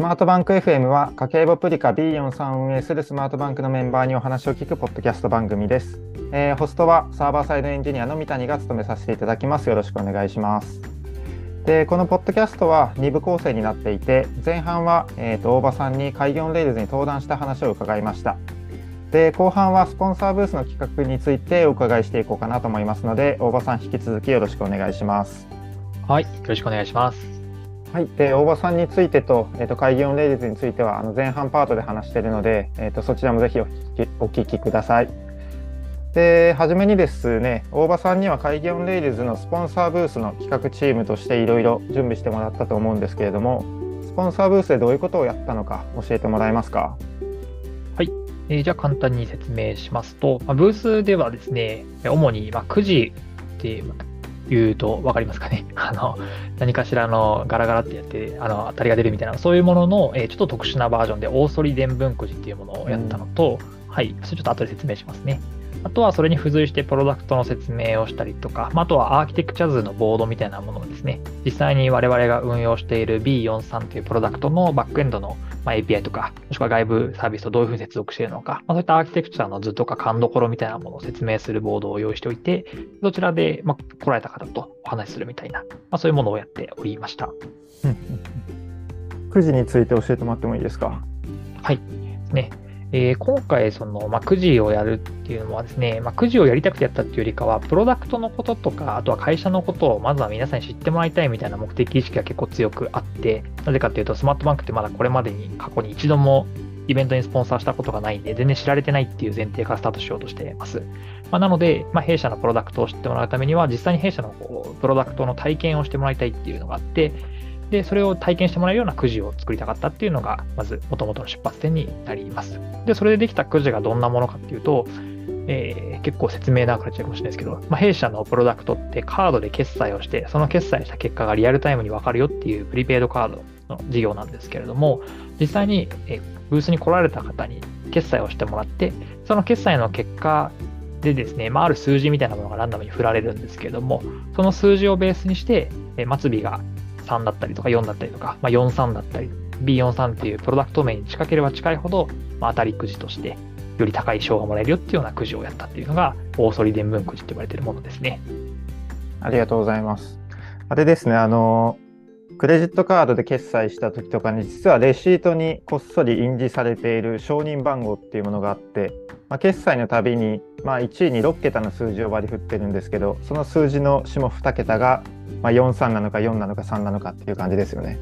スマートバンク FM は家計簿プリカ B4 さん運営するスマートバンクのメンバーにお話を聞くポッドキャスト番組です、えー、ホストはサーバーサイドエンジニアの三谷が務めさせていただきます。よろしくお願いします。でこのポッドキャストは2部構成になっていて前半は、えーと、大場さんに Kaigi on Rails に登壇した話を伺いました。で後半はスポンサーブースの企画についてお伺いしていこうかなと思いますので大場さん引き続きよろしくお願いします。はいよろしくお願いします。はい、で大場さんについてと,、えーと、会議オンレイズについてはあの前半パートで話しているので、えーと、そちらもぜひお聞きお聞きください。で初めにですね大場さんには会議オンレイルズのスポンサーブースの企画チームとしていろいろ準備してもらったと思うんですけれどもスポンサーブースでどういうことをやったのか教えてもらえますか？はい、えー、じゃあ簡単に説明しますと、まあ、ブースではですね主にまあ9時って言うと分かりますかね。あの、何かしらのガラガラってやって、あの、当たりが出るみたいな、そういうものの、えー、ちょっと特殊なバージョンで、大反り伝文くじっていうものをやったのと、うん、はい、それちょっと後で説明しますね。あとはそれに付随してプロダクトの説明をしたりとか、まあ、あとはアーキテクチャ図のボードみたいなものをですね、実際に我々が運用している B43 というプロダクトのバックエンドのまあ、API とか、もしくは外部サービスとどういうふうに接続しているのか、まあ、そういったアーキテクチャの図とか勘どころみたいなものを説明するボードを用意しておいて、どちらで、まあ、来られた方とお話しするみたいな、まあ、そういうものをやっておりました。9時について教えてもらってもいいですか？はい。ね。えー、今回、その、まあ、くじをやるっていうのはですね、まあ、くじをやりたくてやったっていうよりかは、プロダクトのこととか、あとは会社のことをまずは皆さんに知ってもらいたいみたいな目的意識が結構強くあって、なぜかっていうと、スマートバンクってまだこれまでに過去に一度もイベントにスポンサーしたことがないんで、全然知られてないっていう前提からスタートしようとしています。まあ、なので、まあ、弊社のプロダクトを知ってもらうためには、実際に弊社のこうプロダクトの体験をしてもらいたいっていうのがあって、で、それを体験してもらえるようなくじを作りたかったっていうのが、まず元々の出発点になります。で、それでできたくじがどんなものかっていうと、えー、結構説明長くなっちゃうかもしれないですけど、まあ、弊社のプロダクトってカードで決済をして、その決済した結果がリアルタイムにわかるよっていうプリペイドカードの事業なんですけれども、実際に、えブースに来られた方に決済をしてもらって、その決済の結果でですね、まあ、ある数字みたいなものがランダムに振られるんですけれども、その数字をベースにして、え末尾が3だったりとか4だったりとか、まあ、43だったり、B43 っていうプロダクト名に近ければ近いほど、まあ、当たりくじとして、より高い賞がもらえるよっていうようなくじをやったっていうのが、大反り伝聞くじって言われてるものですね。ありがとうございます。あれですね、あの、クレジットカードで決済した時とかに、実はレシートにこっそり印字されている承認番号っていうものがあって、まあ、決済のたびに、まあ、1位に6桁の数字を割り振ってるんですけど、その数字の下2桁がまあ、43なのか4なのか3なのかっていう感じですよね。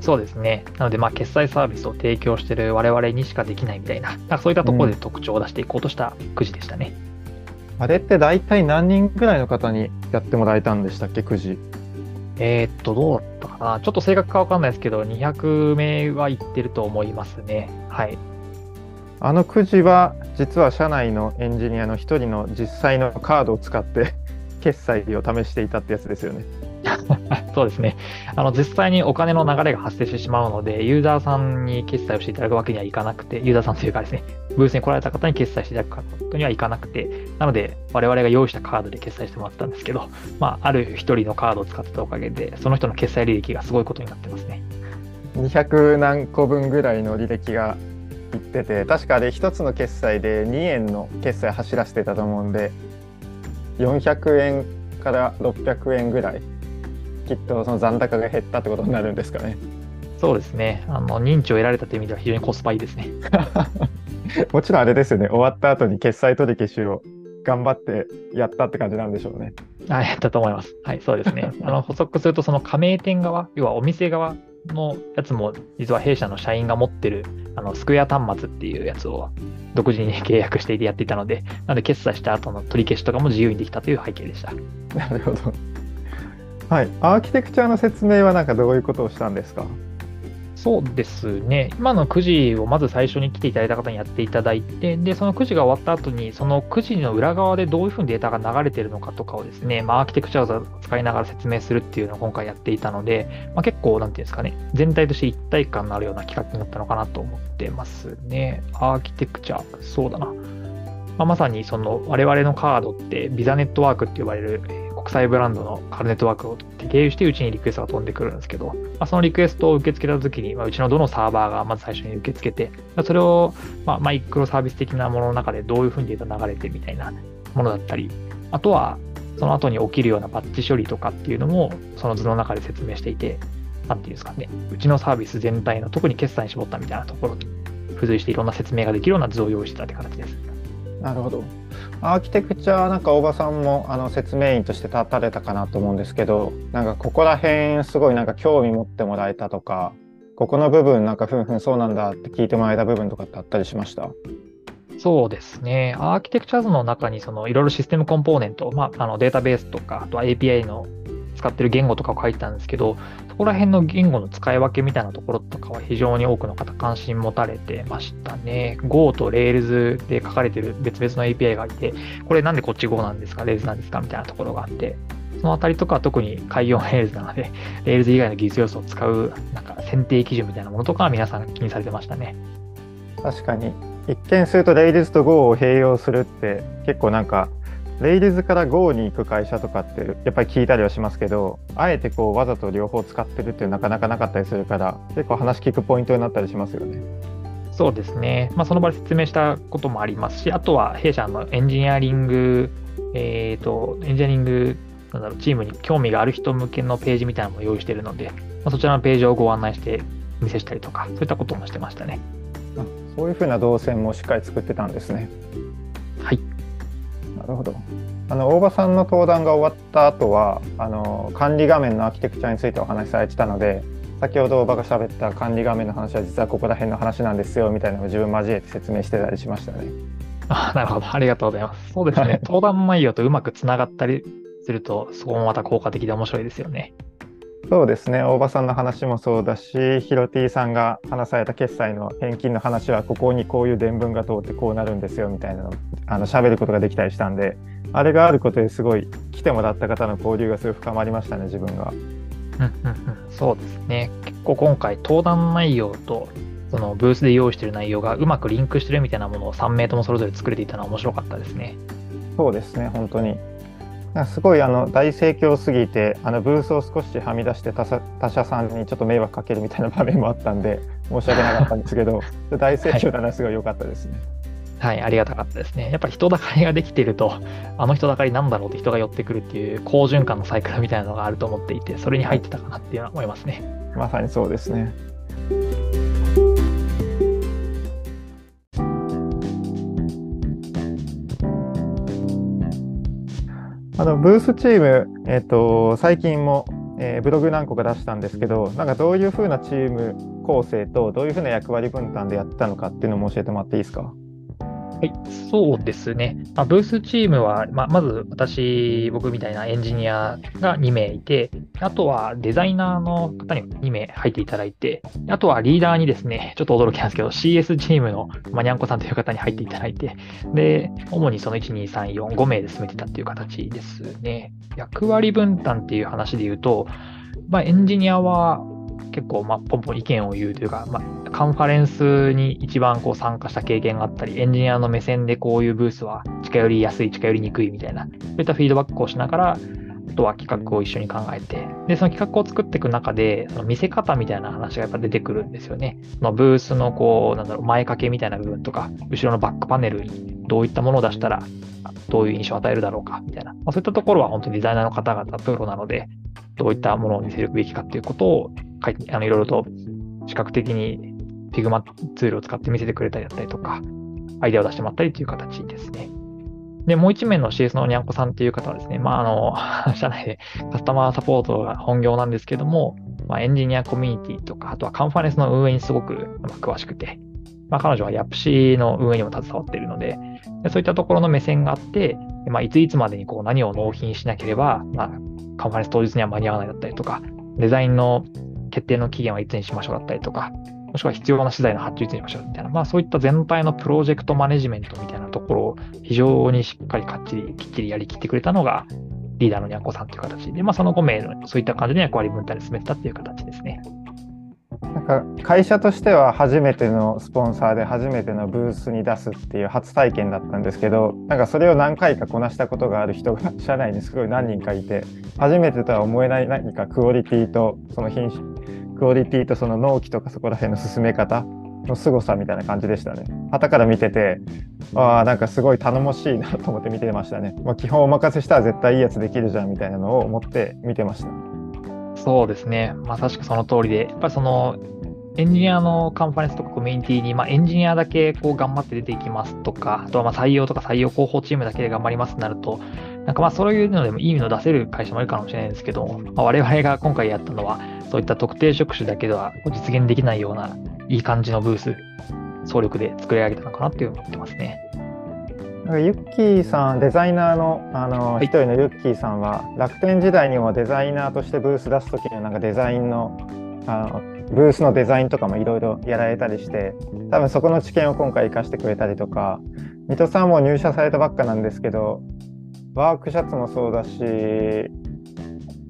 そうですね。なので、まあ、決済サービスを提供している我々にしかできないみたいな、なそういったところで特徴を出していこうとしたくじでしたね。うん、あれって大体何人ぐらいの方にやってもらえたんでしたっけ、くじ？えー、っと、どうだったかな。ちょっと正確かわかんないですけど、200名はいってると思いますね。はい。あのくじは、実は社内のエンジニアの一人の実際のカードを使って決済を試していたってやつですよね。そうですね。あの、実際にお金の流れが発生してしまうので、ユーザーさんに決済をしていただくわけにはいかなくて、ユーザーさんというかですね、ブースに来られた方に決済していただくことにはいかなくて、なので、我々が用意したカードで決済してもらったんですけど、まあ、ある一人のカードを使ってたおかげで、その人の決済履歴がすごいことになってますね。200何個分ぐらいの履歴がいってて、確かあれ1つの決済で2円の決済走らせてたと思うんで、400円から600円ぐらいきっとその残高が減ったってことになるんですかね。そうですね。あの認知を得られたという意味では非常にコスパいいですね。もちろんあれですよね。終わった後に決済取り消しを頑張ってやったって感じなんでしょうね。あやったと思います。はい、そうですね。あの補足すると、その加盟店側、要はお店側のやつも、実は弊社の社員が持ってるあのスクエア端末っていうやつを独自に契約していてやっていたので、なので決済した後の取り消しとかも自由にできたという背景でした。なるほど。はい、アーキテクチャの説明はなんかどういうことをしたんですか？そうですね。今のくじをまず最初に来ていただいた方にやっていただいて、で、そのくじが終わった後に、そのくじの裏側でどういうふうにデータが流れているのかとかをですね、まあ、アーキテクチャを使いながら説明するっていうのを今回やっていたので、まあ、結構、なんていうんですかね、全体として一体感のあるような企画になったのかなと思ってますね。アーキテクチャ、そうだな。まあ、まさにその我々のカードってビザネットワークって呼ばれる国際ブランドのカルネットワークを経由してうちにリクエストが飛んでくるんですけど、まあ、そのリクエストを受け付けたときに、まあ、うちのどのサーバーがまず最初に受け付けて、それを、まあ、マイクロサービス的なものの中でどういうふうにデータ流れてみたいなものだったり、あとはその後に起きるようなバッチ処理とかっていうのも、その図の中で説明していて、なんていうんですかね、うちのサービス全体の特に決済に絞ったみたいなところに付随していろんな説明ができるような図を用意してたって形です。なるほど。アーキテクチャなんか大場さんもあの説明員として立たれたかなと思うんですけど、なんかここら辺すごいなんか興味持ってもらえたとか、ここの部分なんかふんふんそうなんだって聞いてもらえた部分とかってあったりしました？そうですね。アーキテクチャ図の中にそのいろいろシステムコンポーネント、まあ、あのデータベースとか、あとは API の使ってる言語とかを書いてたんですけど、そこら辺の言語の使い分けみたいなところとかは非常に多くの方関心持たれてましたね。Go と Rails で書かれてる別々の API がいて、これなんでこっち Go なんですか Rails なんですかみたいなところがあって、そのあたりとかは特に開業 Rails なので、Rails 以外の技術要素を使うなんか選定基準みたいなものとかは皆さん気にされてましたね。確かに。一見すると Rails と Go を併用するって結構なんかレイルズから Go に行く会社とかってやっぱり聞いたりはしますけどあえてこうわざと両方使ってるっていうなかなかなかったりするから結構話聞くポイントになったりしますよね。そうですね、まあ、その場で説明したこともありますしあとは弊社のエンジニアリング、えーと、エンジニアリングなんだろうチームに興味がある人向けのページみたいなのも用意しているので、まあ、そちらのページをご案内して見せしたりとかそういったこともしてましたね。そういうふうな動線もしっかり作ってたんですね。はい。なるほど。あの大場さんの登壇が終わった後はあの管理画面のアーキテクチャについてお話しされてたので先ほど大場が喋った管理画面の話は実はここら辺の話なんですよみたいなのを自分交えて説明してたりしましたね。あなるほど。ありがとうございます。そうですね。登壇内容とうまくつながったりすると、そこもまた効果的で面白いですよね。そうですね大場さんの話もそうだしヒロティさんが話された決済の返金の話はここにこういう伝聞が通ってこうなるんですよみたいなのあの喋ることができたりしたんであれがあることですごい来てもらった方の交流がすごい深まりましたね自分が。そうですね結構今回登壇内容とそのブースで用意している内容がうまくリンクしてるみたいなものを3名ともそれぞれ作れていたのは面白かったですね。そうですね本当にすごいあの大盛況すぎてあのブースを少しはみ出して他社さんにちょっと迷惑かけるみたいな場面もあったんで 申し訳なかったんですけど大盛況だなすごい良かったですね。はい、ありがたかったですね。やっぱり人だかりができていると、あの人だかりなんだろうって人が寄ってくるっていう好循環のサイクルみたいなのがあると思っていて、それに入ってたかなっていうのは思いますね。まさにそうですね。あのブースチーム、えーと、最近も、えー、ブログ何個か出したんですけど、なんかどういうふうなチーム構成と、どういうふうな役割分担でやってたのかっていうのも教えてもらっていいですか？はい、そうですね。まあ、ブースチームは、まあ、まず私、僕みたいなエンジニアが2名いて、あとはデザイナーの方に2名入っていただいて、あとはリーダーにですね、ちょっと驚きなんですけど、CS チームのまにゃんこさんという方に入っていただいて、で、主にその1、2、3、4、5名で進めてたっていう形ですね。役割分担っていう話で言うと、まあ、エンジニアは結構、まあ、ポンポン意見を言うというか、まあ、カンファレンスに一番こう参加した経験があったり、エンジニアの目線でこういうブースは近寄りやすい、近寄りにくいみたいな、そういったフィードバックをしながら、あとは企画を一緒に考えて、で、その企画を作っていく中で、その見せ方みたいな話がやっぱ出てくるんですよね。そのブースのこう、なんだろう、前掛けみたいな部分とか、後ろのバックパネルにどういったものを出したら、どういう印象を与えるだろうか、みたいな。まあ、そういったところは本当にデザイナーの方々、プロなので、どういったものを見せるべきかっていうことを書い、あのいろいろと視覚的に Figma ツールを使って見せてくれたりだったりとか、アイデアを出してもらったりという形ですね。で、もう一名の CS のにゃんこさんっていう方はですね、まあ、あの、社内でカスタマーサポートが本業なんですけども、まあ、エンジニアコミュニティとか、あとはカンファレンスの運営にすごく詳しくて、まあ、彼女はヤプシの運営にも携わっているので、そういったところの目線があって、まあ、いついつまでにこう何を納品しなければ、まあ、カンファレンス当日には間に合わないだったりとか、デザインの決定の期限はいつにしましょうだったりとか、もしくは必要な資材の発注いつにしましょうみたいな、まあそういった全体のプロジェクトマネジメントみたいなところを非常にしっかりかっちり、きっちりやりきってくれたのが、リーダーのにゃんこさんという形で、まあその5名のそういった感じで役割分担で進めてたっていう形ですね。なんか会社としては初めてのスポンサーで初めてのブースに出すっていう初体験だったんですけどなんかそれを何回かこなしたことがある人が社内にすごい何人かいて初めてとは思えない何かクオリティとその品種クオリティとその納期とかそこら辺の進め方の凄さみたいな感じでしたね。旗から見ててああなんかすごい頼もしいなと思って見てましたね。まあ、基本お任せしたら絶対いいやつできるじゃんみたいなのを思って見てました。そうですね。まさしくその通りで、やっぱりそのエンジニアのカンファレンスとかコミュニティに、まあ、エンジニアだけこう頑張って出ていきますとか、あとはま採用とか採用広報チームだけで頑張りますとなると、なんかまあそういうのでもいい意味の出せる会社もいるかもしれないんですけど、まあ、我々が今回やったのは、そういった特定職種だけでは実現できないようないい感じのブース、総力で作り上げたのかなっていう思ってますね。なんかユッキーさん、デザイナーのあの一、人のユッキーさんは、楽天時代にもデザイナーとしてブース出すときになんかデザインのあのブースのデザインとかもいろいろやられたりして多分そこの知見を今回生かしてくれたりとか水戸さんも入社されたばっかなんですけどワークシャツもそうだし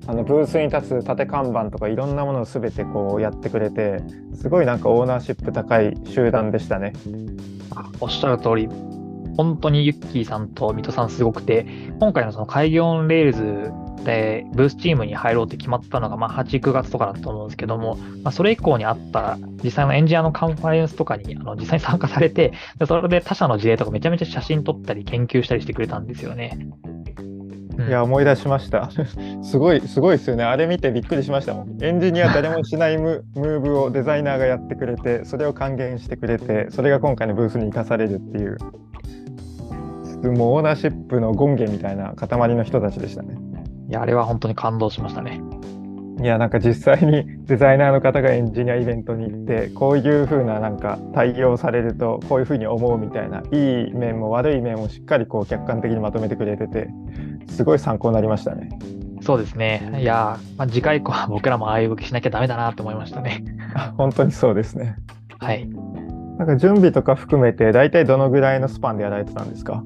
あのブースに立つ縦看板とかいろんなものを全てこうやってくれてすごいなんかオーナーシップ高い集団でしたね。おっしゃる通り本当にユッキーさんと水戸さんすごくて今回のその Kaigi on Railsでブースチームに入ろうって決まったのが、まあ、8、9月とかだと思うんですけども、まあ、それ以降にあった実際のエンジニアのカンファレンスとかにあの実際に参加されてで、それで他社の事例とかめちゃめちゃ写真撮ったり研究したりしてくれたんですよね。いや、思い出しました。すごい、すごいですよね。あれ見てびっくりしましたもん。エンジニア誰もしない ムーブをデザイナーがやってくれて、それを還元してくれて、それが今回のブースに生かされるっていう、もうオーナーシップの権限みたいな塊の人たちでしたね。いや、あれは本当に感動しましたね。いや、なんか実際にデザイナーの方がエンジニアイベントに行って、こういう風ななんか対応されると、こういう風に思うみたいな、いい面も悪い面もしっかりこう客観的にまとめてくれてて、すごい参考になりましたね。そうですね。いや、まあ、次回以降は僕らもああいう動きしなきゃダメだなと思いましたね。本当にそうですね。はい。なんか準備とか含めて、大体どのぐらいのスパンでやられてたんですか？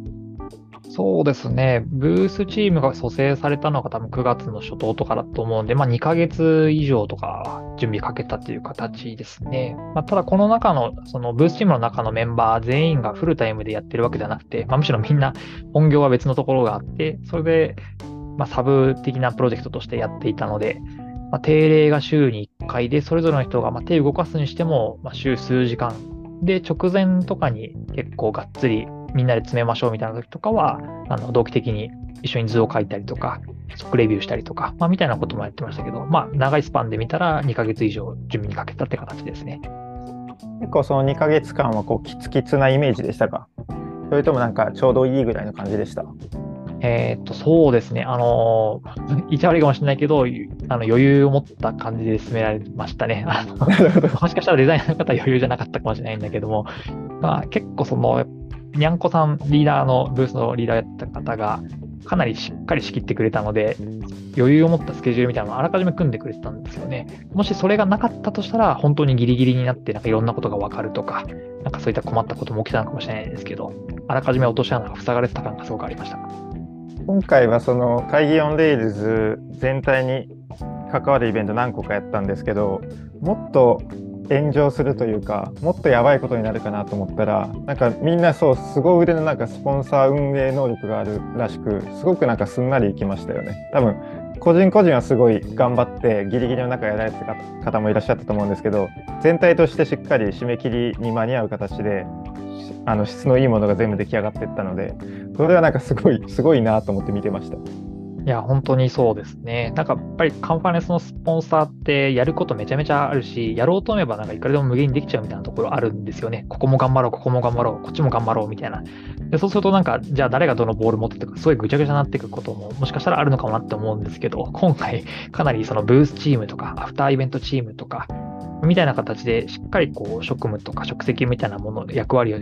そうですね、ブースチームが蘇生されたのが多分9月の初頭とかだと思うんで、まあ、2ヶ月以上とか準備かけたっていう形ですね。まあ、ただ、この中の、そのブースチームの中のメンバー全員がフルタイムでやってるわけではなくて、まあ、むしろみんな本業は別のところがあって、それで、ま、サブ的なプロジェクトとしてやっていたので、ま、定例が週に1回で、それぞれの人がま手を動かすにしても、ま週数時間で、直前とかに結構がっつりみんなで詰めましょうみたいな時とかは、あの同期的に一緒に図を書いたりとか、即レビューしたりとか、まあ、みたいなこともやってましたけど、まあ、長いスパンで見たら2ヶ月以上準備にかけたって形ですね。結構その2ヶ月間はこうキツキツなイメージでしたか？それともなんかちょうどいいぐらいの感じでした？えっと、そうですね。あの、言っちゃ悪いかもしれないけど、あの余裕を持った感じで進められましたね。もしかしたらデザイナーの方は余裕じゃなかったかもしれないんだけども、まあ、結構その、にゃんこさん、リーダーの、ブースのリーダーやった方が、かなりしっかり仕切ってくれたので、余裕を持ったスケジュールみたいなのをあらかじめ組んでくれてたんですよね。もしそれがなかったとしたら、本当にギリギリになって、なんかいろんなことがわかるとか、なんかそういった困ったことも起きたのかもしれないですけど、あらかじめ落とし穴が塞がれてた感がすごくありました。今回はその会議オンレイルズ全体に関わるイベント何個かやったんですけど、もっと炎上するというかもっとやばいことになるかなと思ったらなんかみんなそうすご腕のなんかスポンサー運営能力があるらしくすごくなんかすんなりいきましたよね多分個人個人はすごい頑張ってギリギリの中やられてた方もいらっしゃったと思うんですけど全体としてしっかり締め切りに間に合う形であの質のいいものが全部出来上がっていったのでそれはなんかすごいすごいなと思って見てました。いや、本当にそうですね。なんかやっぱりカンファレンスのスポンサーってやることめちゃめちゃあるし、やろうと思えばなんかいくらでも無限にできちゃうみたいなところあるんですよね。ここも頑張ろう、ここも頑張ろう、こっちも頑張ろうみたいな。でそうするとなんか、じゃあ誰がどのボール持ってとか、すごいぐちゃぐちゃになっていくことももしかしたらあるのかもなって思うんですけど、今回かなりそのブースチームとか、アフターイベントチームとか、みたいな形でしっかりこう職務とか職責みたいなものの役割を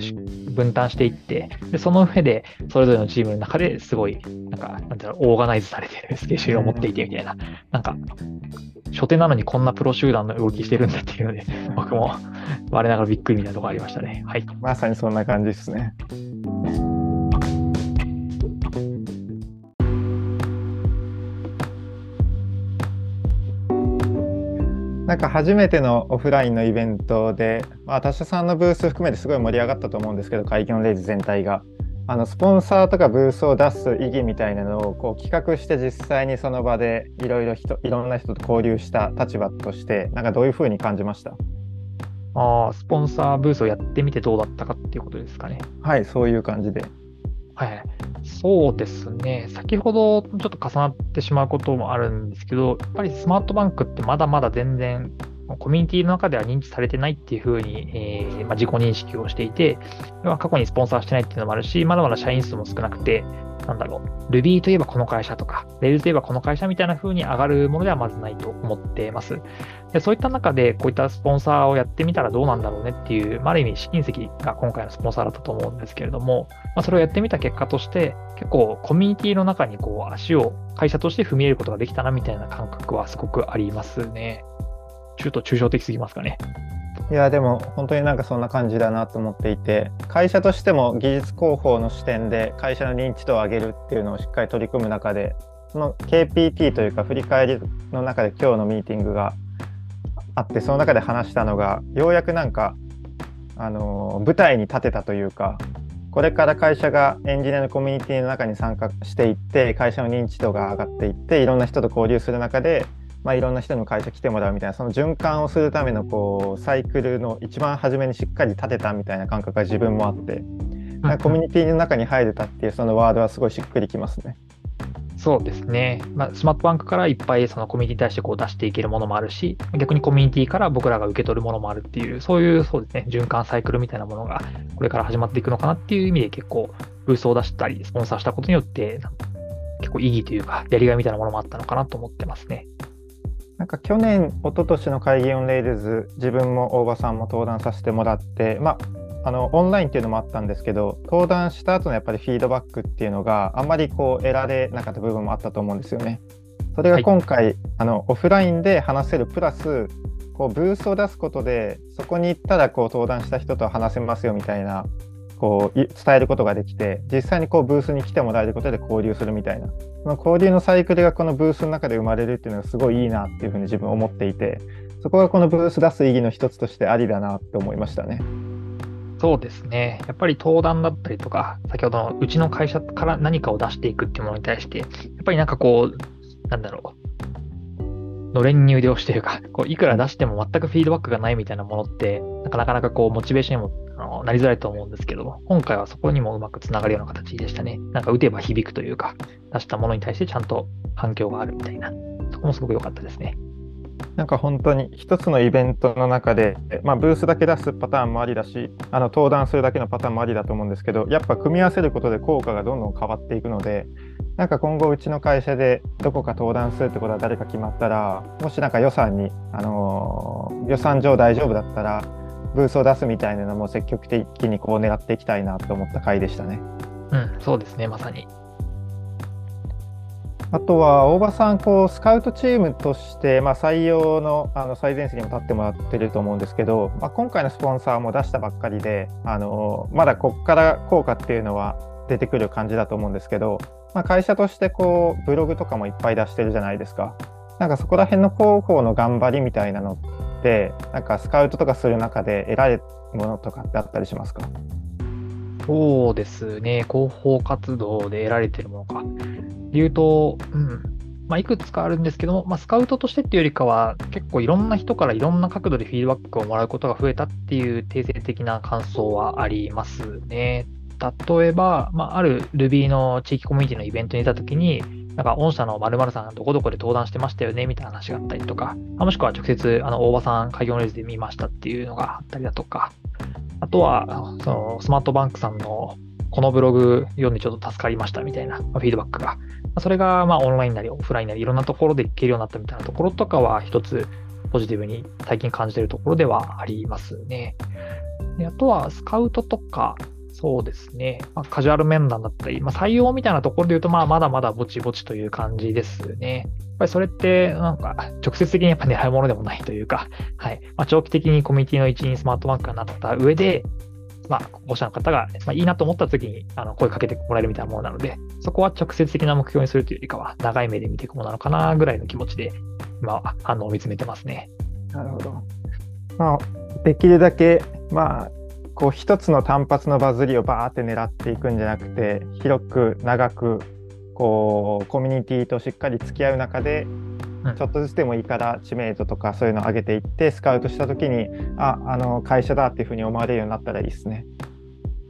分担していってでその上でそれぞれのチームの中ですごいなんかなんていうのオーガナイズされてるスケジュールを持っていてみたいな。なんか初手なのにこんなプロ集団の動きしてるんだっていうので僕も我ながらびっくりみたいなところありましたね。はい、まさにそんな感じですね。なんか初めてのオフラインのイベントで、まあ、他社さんのブース含めてすごい盛り上がったと思うんですけど、会議のレイズ全体が。あのスポンサーとかブースを出す意義みたいなのをこう企画して実際にその場でいろいろ人いろんな人と交流した立場としてなんかどういうふうに感じました？ああ、スポンサーブースをやってみてどうだったかっていうことですかね。はいそういう感じではい。そうですね。先ほどちょっと重なってしまうこともあるんですけど、やっぱりスマートバンクってまだまだ全然コミュニティの中では認知されてないっていうふうに、えーまあ、自己認識をしていて、ま過去にスポンサーしてないっていうのもあるし、まだまだ社員数も少なくて、なんだろう、Ruby といえばこの会社とか、Rails といえばこの会社みたいな風に上がるものではまずないと思ってます。でそういった中で、こういったスポンサーをやってみたらどうなんだろうねっていう、まあ、ある意味、試金石が今回のスポンサーだったと思うんですけれども、まあ、それをやってみた結果として、結構コミュニティの中にこう足を会社として踏み入れることができたなみたいな感覚はすごくありますね。中途抽象的すぎますかね。いやでも本当になんかそんな感じだなと思っていて会社としても技術広報の視点で会社の認知度を上げるっていうのをしっかり取り組む中でその KPT というか振り返りの中で今日のミーティングがあってその中で話したのがようやくなんかあの舞台に立てたというかこれから会社がエンジニアのコミュニティの中に参加していって会社の認知度が上がっていっていろんな人と交流する中でまあ、いろんな人の会社来てもらうみたいなその循環をするためのこうサイクルの一番初めにしっかり立てたみたいな感覚が自分もあって、コミュニティの中に入れたっていうそのワードはすごいしっくりきますね。そうですね、まあ、スマートバンクからいっぱいそのコミュニティに対してこう出していけるものもあるし、逆にコミュニティから僕らが受け取るものもあるっていう、そういうそうですね循環サイクルみたいなものがこれから始まっていくのかなっていう意味で結構、ブースを出したり、スポンサーしたことによって、結構意義というか、やりがいみたいなものもあったのかなと思ってますね。なんか去年、一昨年の Kaigi on Rails、自分も大場さんも登壇させてもらって、まあ、あのオンラインっていうのもあったんですけど、登壇した後のやっぱりフィードバックっていうのがあんまりこう得られなかった部分もあったと思うんですよね。それが今回、はい、あのオフラインで話せるプラス、こうブースを出すことで、そこに行ったらこう登壇した人と話せますよみたいなこう伝えることができて実際にこうブースに来てもらえることで交流するみたいなその交流のサイクルがこのブースの中で生まれるっていうのがすごいいいなっていうふうに自分思っていてそこがこのブース出す意義の一つとしてありだなって思いましたね。そうですね。やっぱり登壇だったりとか、先ほどのうちの会社から何かを出していくっていうものに対して、やっぱりなんかこう、なんだろう、のれんに腕押しというか、こういくら出しても全くフィードバックがないみたいなものって、なかなかこうモチベーションにもあのなりづらいと思うんですけど、今回はそこにもうまくつながるような形でしたね。なんか打てば響くというか、出したものに対してちゃんと反響があるみたいな、そこもすごく良かったですね。なんか本当に一つのイベントの中で、まあ、ブースだけ出すパターンもありだしあの登壇するだけのパターンもありだと思うんですけどやっぱ組み合わせることで効果がどんどん変わっていくのでなんか今後うちの会社でどこか登壇するってことは誰か決まったらもしなんか予算に、あのー、予算上大丈夫だったらブースを出すみたいなのも積極的にこう狙っていきたいなと思った回でしたね。うん、そうですね、まさに。あとは大場さんこうスカウトチームとして、まあ、採用のあの最前線にも立ってもらってると思うんですけど、まあ、今回のスポンサーも出したばっかりであのまだここから効果っていうのは出てくる感じだと思うんですけど、まあ、会社としてこうブログとかもいっぱい出してるじゃないですか。なんかそこら辺の広報の頑張りみたいなのってなんかスカウトとかする中で得られるものとかってあったりしますか？そうですね、広報活動で得られてるものか。言うと、うんまあ、いくつかあるんですけども、まあ、スカウトとしてっていうよりかは、結構いろんな人からいろんな角度でフィードバックをもらうことが増えたっていう定性的な感想はありますね。例えば、まあ、ある Ruby の地域コミュニティのイベントにいたときに、なんか、御社の〇〇さん、どこどこで登壇してましたよね、みたいな話があったりとか、もしくは直接、あの、大場さん、開業のレジで見ましたっていうのがあったりだとか、あとは、その、スマートバンクさんの、このブログ読んでちょっと助かりましたみたいなフィードバックが、それが、まあ、オンラインなりオフラインなり、いろんなところで聞けるようになったみたいなところとかは、一つ、ポジティブに最近感じているところではありますね。であとは、スカウトとか、そうですね。まあ、カジュアル面談だったり、まあ、採用みたいなところで言うと、まあ、まだまだぼちぼちという感じですね。やっぱりそれって、なんか、直接的にやっぱ狙うものでもないというか、はい。まあ、長期的にコミュニティの一員スマートバンクがなった上で、まあ、保護者の方が、まあ、いいなと思った時にあの声かけてもらえるみたいなものなので、そこは直接的な目標にするというよりかは、長い目で見ていくものなのかなぐらいの気持ちで、今は反応を見つめてますね。なるほど。まあ、できるだけ、まあ、こう一つの単発のバズりをバーって狙っていくんじゃなくて広く長くこうコミュニティとしっかり付き合う中でちょっとずつでもいいから知名度とかそういうのを上げていってスカウトした時にああの会社だっていうふうに思われるようになったらいいですね。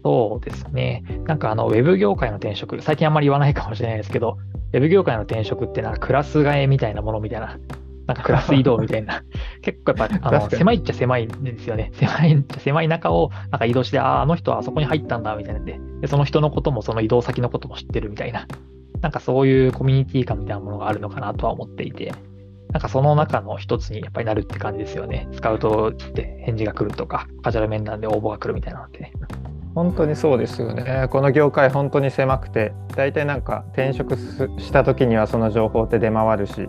そうですね。なんかあのウェブ業界の転職、最近あんまり言わないかもしれないですけど、ウェブ業界の転職ってなんかクラス替えみたいなものみたいな、なんかクラス移動みたいな、結構やっぱあの狭いっちゃ狭いんですよね。狭いっちゃ狭い中をなんか移動して、ああ、あの人はあそこに入ったんだみたいなんでで、その人のこともその移動先のことも知ってるみたいな、なんかそういうコミュニティ感みたいなものがあるのかなとは思っていて、なんかその中の一つにやっぱりなるって感じですよね。スカウトって返事が来るとか、カジュアル面談で応募が来るみたいなのってね。本当にそうですよね。この業界本当に狭くて、大体なんか転職した時にはその情報って出回るし、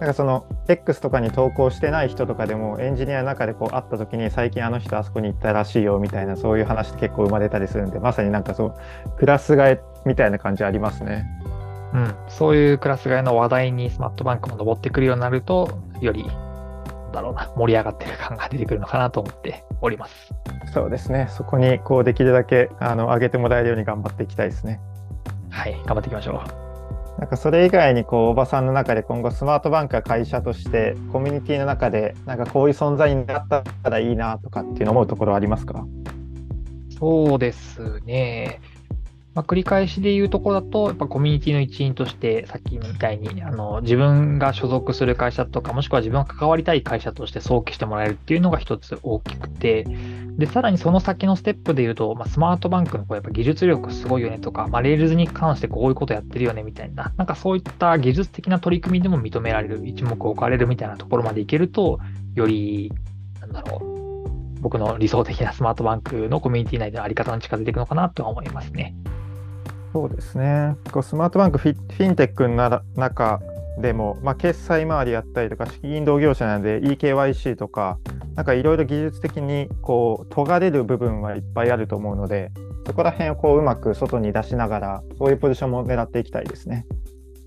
なんかその X とかに投稿してない人とかでもエンジニアの中でこう会った時に最近あの人あそこに行ったらしいよみたいなそういう話って結構生まれたりするんでまさになんかそうクラス替えみたいな感じありますね。うん、そういうクラス替えの話題にスマートバンクも上ってくるようになるとよりだろうな盛り上がってる感が出てくるのかなと思っております。そうですねそこにこうできるだけあの上げてもらえるように頑張っていきたいですね。はい頑張っていきましょう。なんかそれ以外にこう大場さんの中で今後スマートバンクが会社としてコミュニティの中でなんかこういう存在になったらいいなとかっていうの思うところありますか？そうですね。まあ、繰り返しで言うところだと、やっぱコミュニティの一員として、さっきみたいにあの自分が所属する会社とか、もしくは自分が関わりたい会社として想起してもらえるっていうのが一つ大きくて、で、さらにその先のステップで言うと、まあ、スマートバンクのこうやっぱ技術力すごいよねとか、まあ、レールズに関してこういうことやってるよねみたいな、なんかそういった技術的な取り組みでも認められる、一目置かれるみたいなところまでいけると、より、なんだろう、僕の理想的なスマートバンクのコミュニティ内でのあり方に近づいていくのかなとは思いますね。そうですね。こうスマートバンクフィフィンテックの中でも、まあ、決済周りやったりとか、資金同業者なので EKYC とか、なんかいろいろ技術的にこう尖れる部分はいっぱいあると思うので、そこら辺をこううまく外に出しながら、そういうポジションも狙っていきたいですね。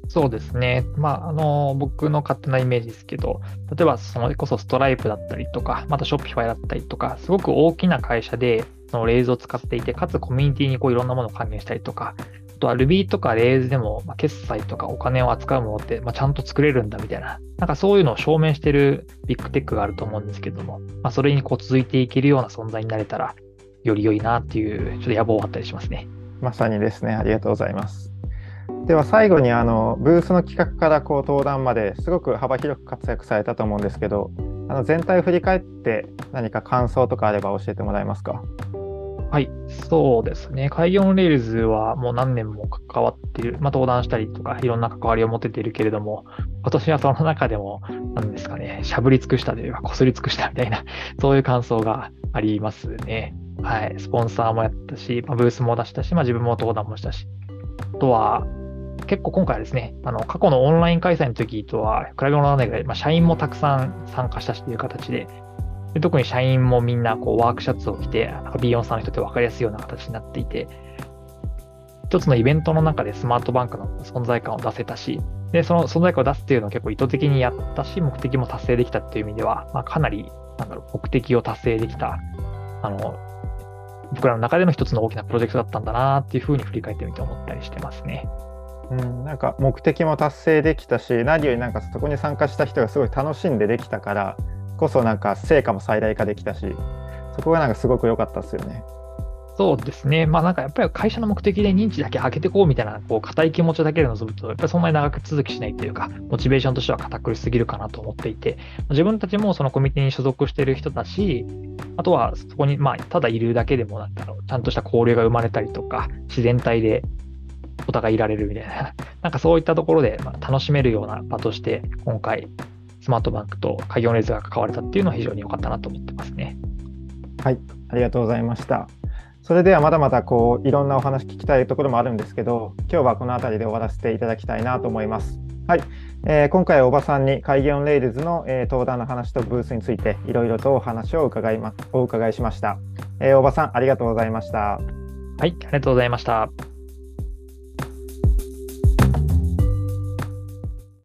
そうですね。まあ、あの、僕の勝手なイメージですけど、例えば、それこそストライプだったりとか、またショッピファイだったりとか、すごく大きな会社で、そのレーズを使っていて、かつコミュニティにこういろんなものを還元したりとか、あとは Ruby とか Rails でも、ま、決済とかお金を扱うものって、ま、ちゃんと作れるんだみたいな、なんかそういうのを証明してるビッグテックがあると思うんですけども、まあ、それにこう続いていけるような存在になれたら、より良いなっていう、ちょっと野望があったりしますね。まさにですね、ありがとうございます。では最後にあのブースの企画からこう登壇まですごく幅広く活躍されたと思うんですけどあの全体を振り返って何か感想とかあれば教えてもらえますか？はい、そうですね。 Kaigi on Rails はもう何年も関わっている、まあ、登壇したりとか、いろんな関わりを持てているけれども、今年はその中でも、なんですかね、しゃぶり尽くしたというか、こすり尽くしたみたいな、そういう感想がありますね。はい、スポンサーもやったし、まあ、ブースも出したし、まあ、自分も登壇もしたし、あとは、結構今回はですね、あの過去のオンライン開催の時とは比べ物ならないぐらい、まあ、社員もたくさん参加したしという形で、で特に社員もみんなこうワークシャツを着て、B4 さんの人って分かりやすいような形になっていて、一つのイベントの中でスマートバンクの存在感を出せたし、で、その存在感を出すっていうのを結構意図的にやったし、目的も達成できたっていう意味では、まあ、かなり、なんだろう、目的を達成できた、あの、僕らの中での一つの大きなプロジェクトだったんだなっていうふうに振り返ってみて思ったりしてますね。うん、なんか目的も達成できたし何よりなんかそこに参加した人がすごい楽しんでできたからこそなんか成果も最大化できたしそこがなんかすごく良かったですよね。そうですね。まあなんかやっぱり会社の目的で認知だけ上げていこうみたいな、こう硬い気持ちだけで臨むと、やっぱりそんなに長く続きしないというか、モチベーションとしては堅苦しすぎるかなと思っていて、自分たちもそのコミュニティに所属している人だし、あとはそこにまあただいるだけでもなんだろう、ちゃんとした交流が生まれたりとか、自然体でお互いいられるみたいな、なんかそういったところでま楽しめるような場として、今回、スマートバンクと開業レーズが関われたっていうのは非常に良かったなと思ってますね。はい、ありがとうございました。それではまだまだこういろんなお話聞きたいところもあるんですけど、今日はこの辺りで終わらせていただきたいなと思います。はい、えー、今回は大場さんに Kaigi on Rails の、えー、登壇の話とブースについていろいろとお話を伺いまお伺いしました、えー、大場さんありがとうございました。はい、ありがとうございました。